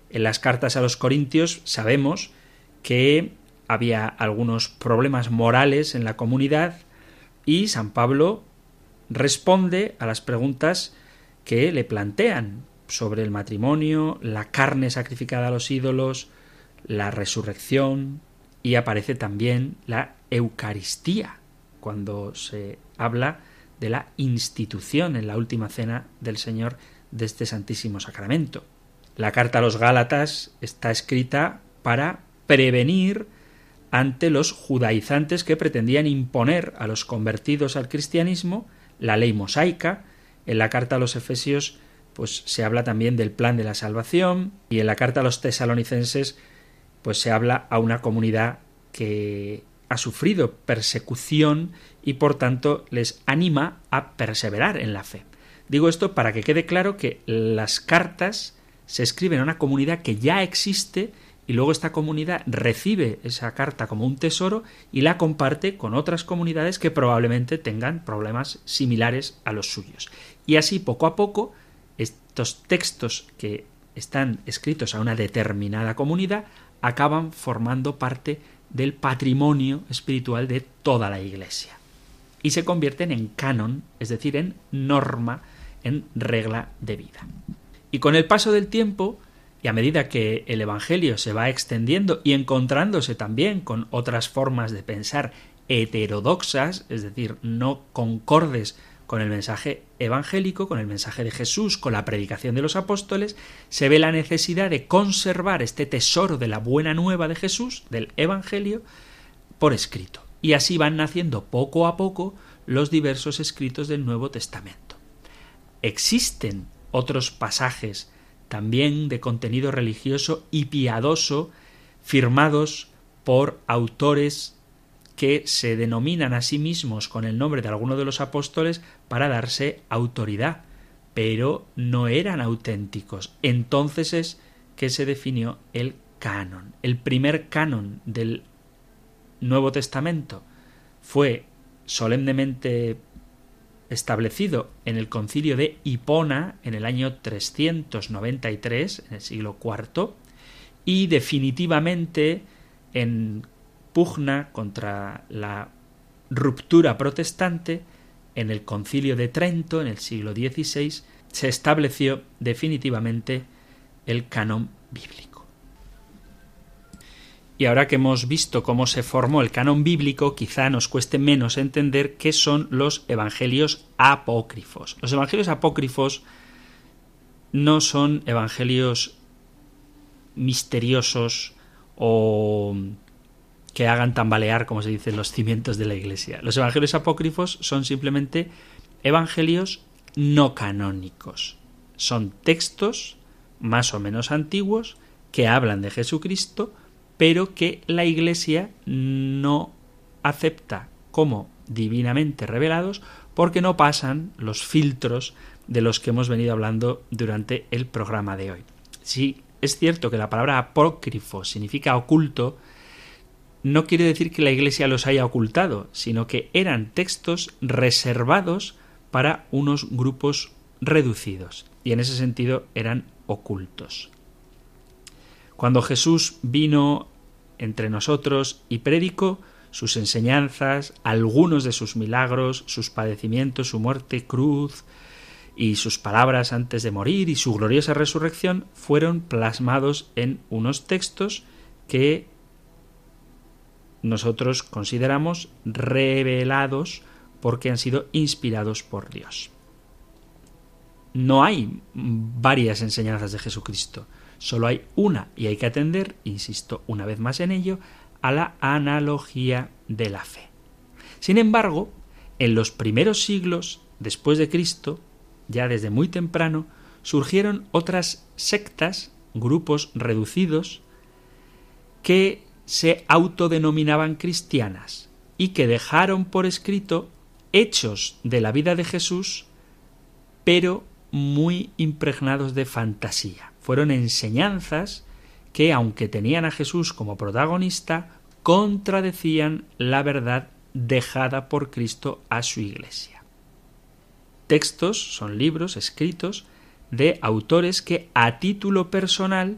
En las cartas a los corintios sabemos que había algunos problemas morales en la comunidad y San Pablo responde a las preguntas que le plantean sobre el matrimonio, la carne sacrificada a los ídolos, la resurrección y aparece también la Eucaristía cuando se habla de la institución en la última cena del Señor de este Santísimo Sacramento. La carta a los Gálatas está escrita para prevenir ante los judaizantes que pretendían imponer a los convertidos al cristianismo la ley mosaica. En la carta a los Efesios pues se habla también del plan de la salvación y en la carta a los tesalonicenses pues se habla a una comunidad que ha sufrido persecución y por tanto les anima a perseverar en la fe. Digo esto para que quede claro que las cartas se escriben a una comunidad que ya existe y luego esta comunidad recibe esa carta como un tesoro y la comparte con otras comunidades que probablemente tengan problemas similares a los suyos. Y así poco a poco estos textos que están escritos a una determinada comunidad acaban formando parte del patrimonio espiritual de toda la Iglesia y se convierten en canon, es decir, en norma, en regla de vida. Y con el paso del tiempo, Y a medida que el Evangelio se va extendiendo y encontrándose también con otras formas de pensar heterodoxas, es decir, no concordes con el mensaje evangélico, con el mensaje de Jesús, con la predicación de los apóstoles, se ve la necesidad de conservar este tesoro de la buena nueva de Jesús, del Evangelio, por escrito. Y así van naciendo poco a poco los diversos escritos del Nuevo Testamento. Existen otros pasajes también de contenido religioso y piadoso firmados por autores que se denominan a sí mismos con el nombre de alguno de los apóstoles para darse autoridad, pero no eran auténticos. Entonces es que se definió el canon. El primer canon del Nuevo Testamento fue solemnemente establecido en el concilio de Hipona en el año 393, en el siglo IV, y definitivamente en contra la ruptura protestante, en el concilio de Trento, en el siglo XVI, se estableció definitivamente el canon bíblico. Y ahora que hemos visto cómo se formó el canon bíblico, quizá nos cueste menos entender qué son los evangelios apócrifos. Los evangelios apócrifos no son evangelios misteriosos o que hagan tambalear, como se dice, los cimientos de la Iglesia. Los evangelios apócrifos son simplemente evangelios no canónicos. Son textos más o menos antiguos que hablan de Jesucristo, pero que la Iglesia no acepta como divinamente revelados porque no pasan los filtros de los que hemos venido hablando durante el programa de hoy. Si es cierto que la palabra apócrifo significa oculto, no quiere decir que la Iglesia los haya ocultado, sino que eran textos reservados para unos grupos reducidos, y en ese sentido eran ocultos. Cuando Jesús vino entre nosotros y predicó sus enseñanzas, algunos de sus milagros, sus padecimientos, su muerte, cruz, y sus palabras antes de morir y su gloriosa resurrección fueron plasmados en unos textos que nosotros consideramos revelados porque han sido inspirados por Dios. No hay varias enseñanzas de Jesucristo, solo hay una y hay que atender, insisto una vez más en ello, a la analogía de la fe. Sin embargo, en los primeros siglos después de Cristo, ya desde muy temprano, surgieron otras sectas, grupos reducidos, que se autodenominaban cristianas y que dejaron por escrito hechos de la vida de Jesús, pero muy impregnados de fantasía. Fueron enseñanzas que, aunque tenían a Jesús como protagonista, contradecían la verdad dejada por Cristo a su Iglesia. Textos son libros escritos de autores que a título personal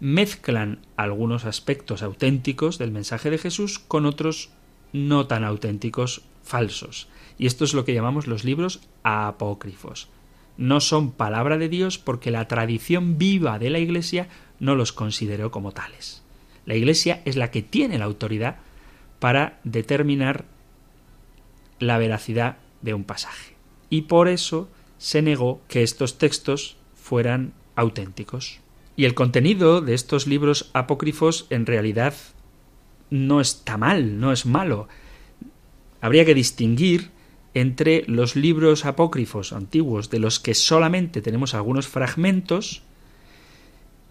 mezclan algunos aspectos auténticos del mensaje de Jesús con otros no tan auténticos falsos. Y esto es lo que llamamos los libros apócrifos. No son palabra de Dios porque la tradición viva de la Iglesia no los consideró como tales. La Iglesia es la que tiene la autoridad para determinar la veracidad de un pasaje. Y por eso se negó que estos textos fueran auténticos. Y el contenido de estos libros apócrifos en realidad no está mal, no es malo. Habría que distinguir entre los libros apócrifos antiguos de los que solamente tenemos algunos fragmentos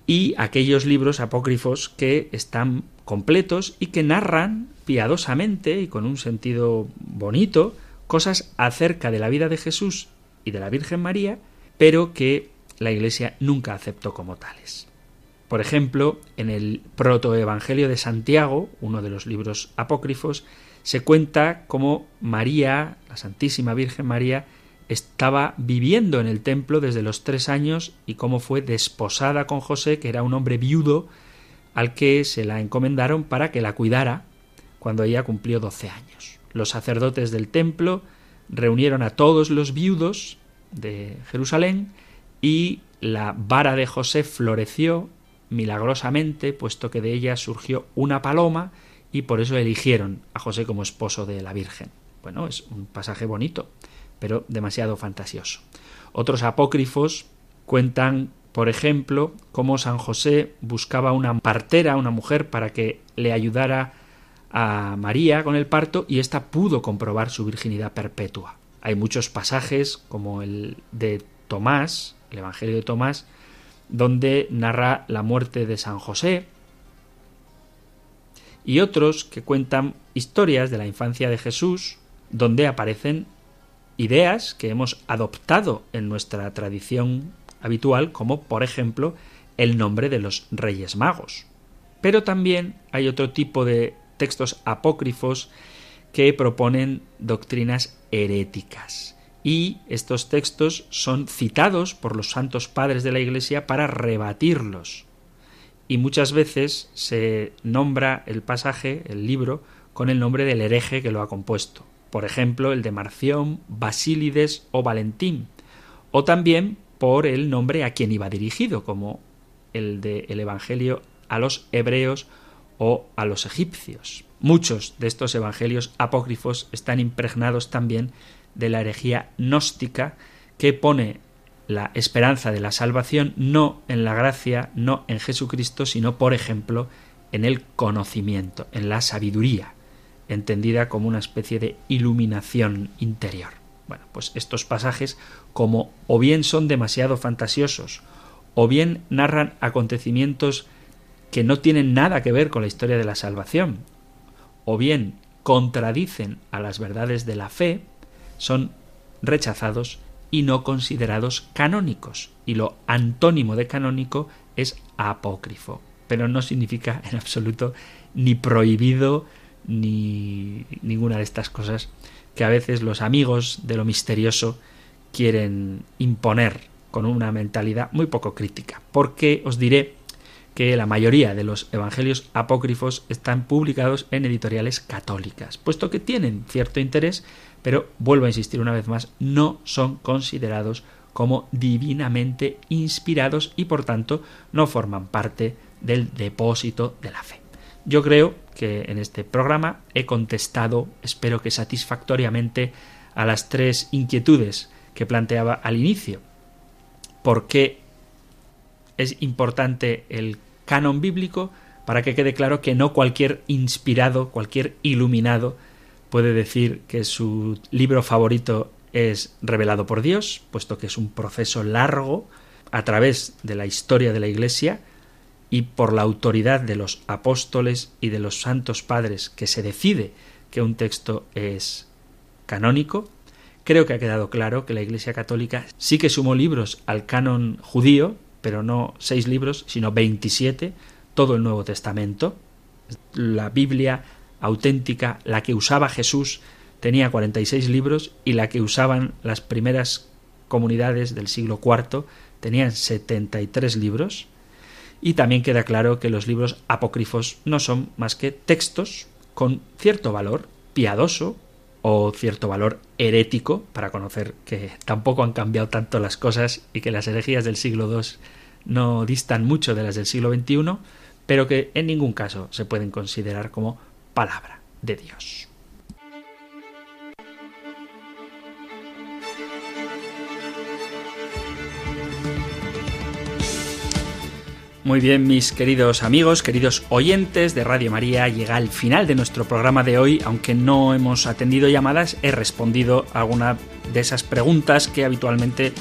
y aquellos libros apócrifos que están completos y que narran piadosamente y con un sentido bonito cosas acerca de la vida de Jesús y de la Virgen María, pero que la Iglesia nunca aceptó como tales. Por ejemplo, en el protoevangelio de Santiago, uno de los libros apócrifos, se cuenta cómo María, la Santísima Virgen María, estaba viviendo en el templo desde los tres años y cómo fue desposada con José, que era un hombre viudo, al que se la encomendaron para que la cuidara cuando ella cumplió doce años. Los sacerdotes del templo reunieron a todos los viudos de Jerusalén y la vara de José floreció milagrosamente, puesto que de ella surgió una paloma y por eso eligieron a José como esposo de la Virgen. Bueno, es un pasaje bonito, pero demasiado fantasioso. Otros apócrifos cuentan, por ejemplo, cómo San José buscaba una partera, una mujer, para que le ayudara a María con el parto y ésta pudo comprobar su virginidad perpetua. Hay muchos pasajes, como el de Tomás, el Evangelio de Tomás, donde narra la muerte de San José, y otros que cuentan historias de la infancia de Jesús, donde aparecen ideas que hemos adoptado en nuestra tradición habitual, como por ejemplo el nombre de los Reyes Magos. Pero también hay otro tipo de textos apócrifos que proponen doctrinas heréticas. Y estos textos son citados por los santos padres de la Iglesia para rebatirlos. Y muchas veces se nombra el pasaje, el libro, con el nombre del hereje que lo ha compuesto. Por ejemplo, el de Marción, Basílides o Valentín. O también por el nombre a quien iba dirigido, como el del el Evangelio a los hebreos o a los egipcios. Muchos de estos evangelios apócrifos están impregnados también de la herejía gnóstica que pone la esperanza de la salvación no en la gracia, no en Jesucristo, sino, por ejemplo, en el conocimiento, en la sabiduría, entendida como una especie de iluminación interior. Bueno, pues estos pasajes, como o bien son demasiado fantasiosos, o bien narran acontecimientos que no tienen nada que ver con la historia de la salvación, o bien contradicen a las verdades de la fe, son rechazados y no considerados canónicos. Y lo antónimo de canónico es apócrifo. Pero no significa en absoluto ni prohibido ni ninguna de estas cosas que a veces los amigos de lo misterioso quieren imponer con una mentalidad muy poco crítica. Porque os diré que la mayoría de los evangelios apócrifos están publicados en editoriales católicas, puesto que tienen cierto interés, pero vuelvo a insistir una vez más, no son considerados como divinamente inspirados y por tanto no forman parte del depósito de la fe. Yo creo que en este programa he contestado, espero que satisfactoriamente, a las tres inquietudes que planteaba al inicio. ¿Por qué es importante el canon bíblico para que quede claro que no cualquier inspirado, cualquier iluminado puede decir que su libro favorito es revelado por Dios, puesto que es un proceso largo a través de la historia de la Iglesia y por la autoridad de los apóstoles y de los santos padres que se decide que un texto es canónico, creo que ha quedado claro que la Iglesia Católica sí que sumó libros al canon judío, pero no seis libros, sino veintisiete, todo el Nuevo Testamento. La Biblia auténtica, la que usaba Jesús, tenía 46 libros y la que usaban las primeras comunidades del siglo IV tenían 73 libros. Y también queda claro que los libros apócrifos no son más que textos con cierto valor piadoso o cierto valor herético, para conocer que tampoco han cambiado tanto las cosas y que las herejías del siglo II no distan mucho de las del siglo XXI, pero que en ningún caso se pueden considerar como palabra de Dios. Muy bien, mis queridos amigos, queridos oyentes de Radio María, llega el final de nuestro programa de hoy. Aunque no hemos atendido llamadas, he respondido a alguna de esas preguntas que habitualmente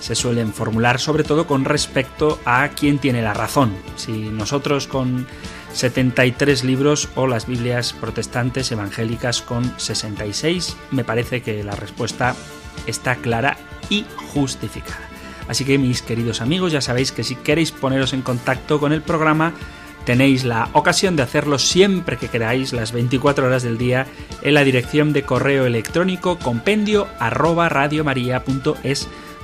se suelen formular, sobre todo con respecto a quién tiene la razón. Si nosotros con 73 libros o las Biblias protestantes evangélicas con 66, me parece que la respuesta está clara y justificada. Así que mis queridos amigos, ya sabéis que si queréis poneros en contacto con el programa, tenéis la ocasión de hacerlo siempre que queráis, las 24 horas del día, en la dirección de correo electrónico compendio arroba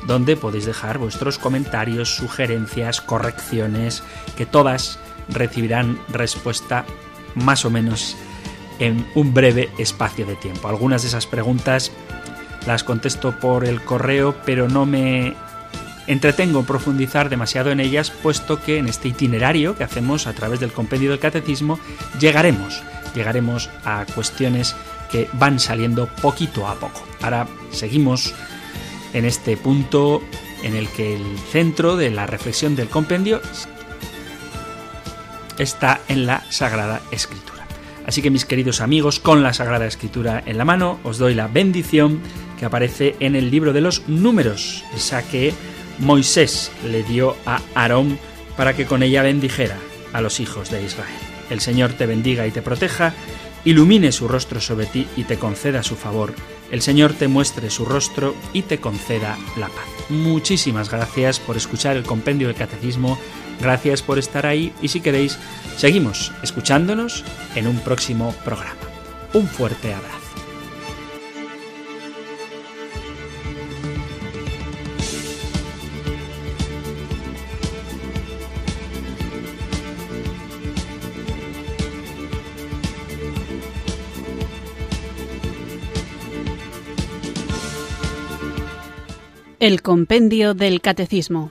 donde podéis dejar vuestros comentarios, sugerencias, correcciones, que todas recibirán respuesta más o menos en un breve espacio de tiempo. Algunas de esas preguntas las contesto por el correo, pero no me entretengo profundizar demasiado en ellas, puesto que en este itinerario que hacemos a través del compendio del catecismo llegaremos, llegaremos a cuestiones que van saliendo poquito a poco. Ahora seguimos en este punto en el que el centro de la reflexión del compendio está en la Sagrada Escritura. Así que mis queridos amigos, con la Sagrada Escritura en la mano, os doy la bendición que aparece en el libro de los números, esa que Moisés le dio a Aarón para que con ella bendijera a los hijos de Israel. El Señor te bendiga y te proteja, ilumine su rostro sobre ti y te conceda su favor. El Señor te muestre su rostro y te conceda la paz. Muchísimas gracias por escuchar el compendio del catecismo, gracias por estar ahí y si queréis, seguimos escuchándonos en un próximo programa. Un fuerte abrazo. El Compendio del Catecismo.